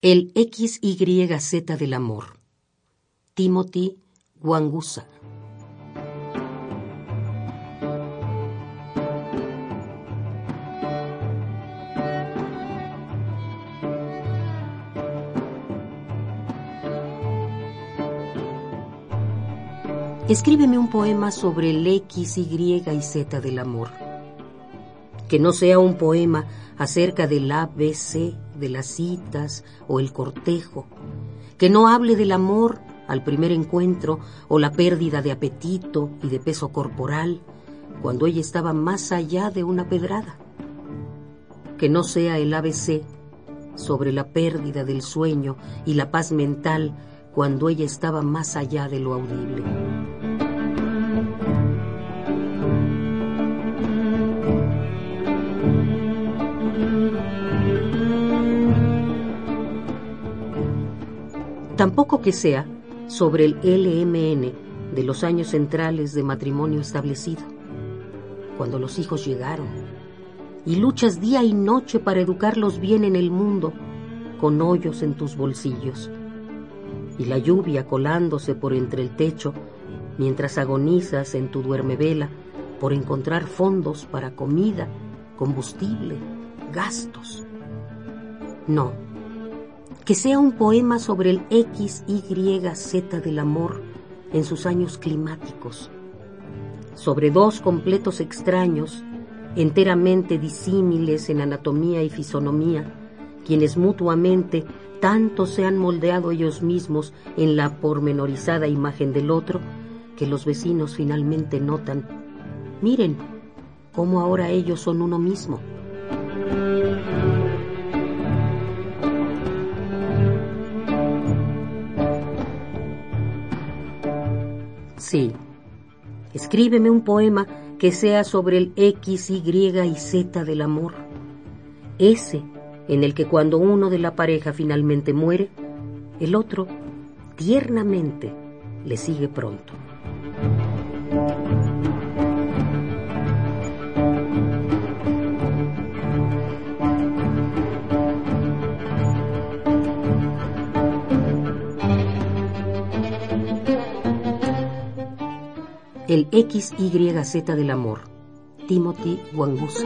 El XYZ del amor. Timothy Wangusa. Escríbeme un poema sobre el X, Y y Z del amor. Que no sea un poema acerca del ABC, de las citas o el cortejo. Que no hable del amor al primer encuentro o la pérdida de apetito y de peso corporal cuando ella estaba más allá de una pedrada. Que no sea el ABC sobre la pérdida del sueño y la paz mental cuando ella estaba más allá de lo audible. Tampoco que sea sobre el LMN de los años centrales de matrimonio establecido, cuando los hijos llegaron, y luchas día y noche para educarlos bien en el mundo, con hoyos en tus bolsillos, y la lluvia colándose por entre el techo, mientras agonizas en tu duermevela por encontrar fondos para comida, combustible, gastos. No, que sea un poema sobre el X, Y, Z del amor en sus años climáticos, sobre dos completos extraños, enteramente disímiles en anatomía y fisonomía, quienes mutuamente tanto se han moldeado ellos mismos en la pormenorizada imagen del otro, que los vecinos finalmente notan, miren cómo ahora ellos son uno mismo. Sí. Escríbeme un poema que sea sobre el X, Y y Z del amor. Ese en el que cuando uno de la pareja finalmente muere, el otro tiernamente le sigue pronto. El XYZ del amor. Timothy Wangusa.